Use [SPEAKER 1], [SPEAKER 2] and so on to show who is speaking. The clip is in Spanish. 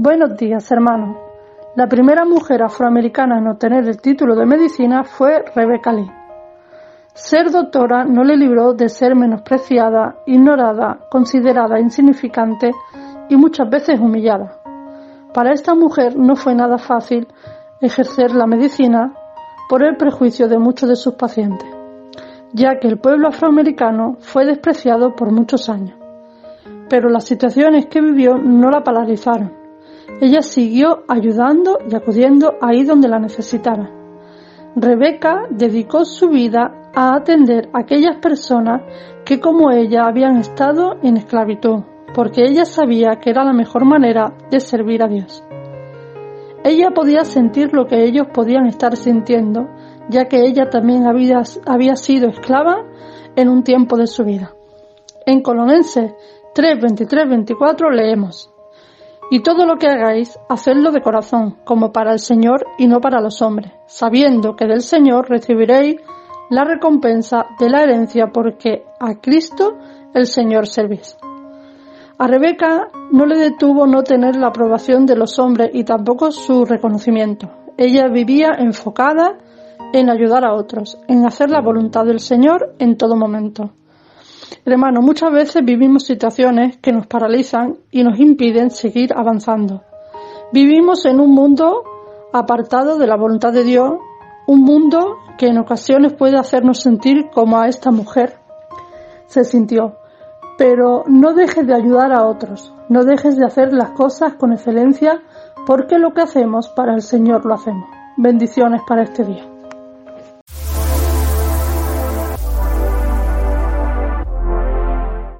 [SPEAKER 1] Buenos días, hermanos. La primera mujer afroamericana en obtener el título de medicina fue Rebecca Lee. Ser doctora no le libró de ser menospreciada, ignorada, considerada insignificante y muchas veces humillada. Para esta mujer no fue nada fácil ejercer la medicina por el prejuicio de muchos de sus pacientes, ya que el pueblo afroamericano fue despreciado por muchos años. Pero las situaciones que vivió no la paralizaron ella siguió ayudando y acudiendo ahí donde la necesitaba. Rebeca dedicó su vida a atender a aquellas personas que como ella habían estado en esclavitud, porque ella sabía que era la mejor manera de servir a Dios. Ella podía sentir lo que ellos podían estar sintiendo, ya que ella también había, había sido esclava en un tiempo de su vida. En Colonenses 3, 23, 24 leemos, y todo lo que hagáis, hacedlo de corazón, como para el Señor y no para los hombres, sabiendo que del Señor recibiréis la recompensa de la herencia porque a Cristo el Señor servís. A Rebeca no le detuvo no tener la aprobación de los hombres y tampoco su reconocimiento. Ella vivía enfocada en ayudar a otros, en hacer la voluntad del Señor en todo momento. Hermano, muchas veces vivimos situaciones que nos paralizan y nos impiden seguir avanzando. Vivimos en un mundo apartado de la voluntad de Dios, un mundo que en ocasiones puede hacernos sentir como a esta mujer se sintió. Pero no dejes de ayudar a otros, no dejes de hacer las cosas con excelencia porque lo que hacemos para el Señor lo hacemos. Bendiciones para este día.